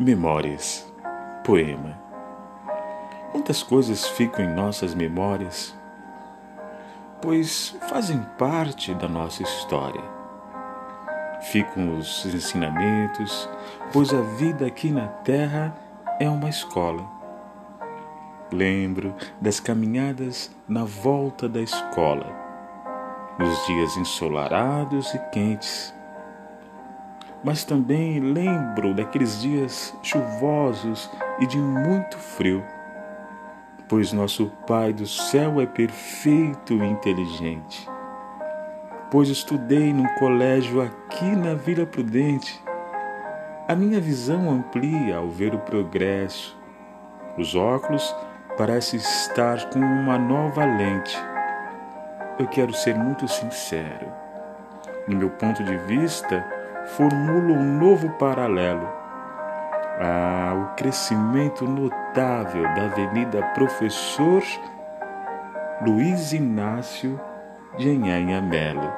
Memórias. Poema. Quantas coisas ficam em nossas memórias, pois fazem parte da nossa história. Ficam os ensinamentos, pois a vida aqui na Terra é uma escola. Lembro das caminhadas na volta da escola, nos dias ensolarados e quentes mas também lembro daqueles dias chuvosos e de muito frio, pois nosso Pai do céu é perfeito e inteligente. Pois estudei num colégio aqui na Vila Prudente. A minha visão amplia ao ver o progresso. Os óculos parecem estar com uma nova lente. Eu quero ser muito sincero. No meu ponto de vista, formula um novo paralelo ao crescimento notável da Avenida Professor Luiz Inácio de Enhanha Melo.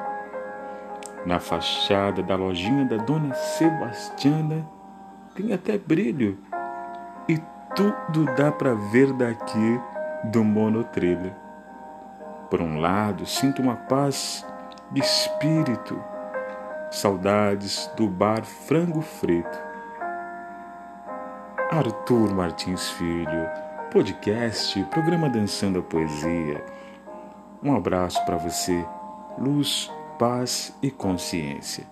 Na fachada da lojinha da Dona Sebastiana tem até brilho e tudo dá para ver daqui do monotrilho. Por um lado, sinto uma paz de espírito Saudades do bar Frango Frito. Arthur Martins Filho, podcast, programa Dançando a Poesia. Um abraço para você, luz, paz e consciência.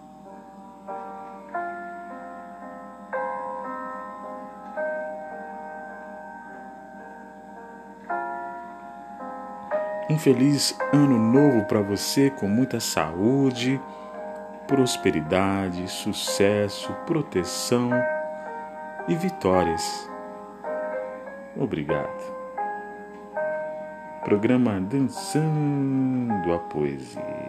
Um feliz ano novo para você com muita saúde prosperidade, sucesso, proteção e vitórias. Obrigado. Programa Dançando a Poesia.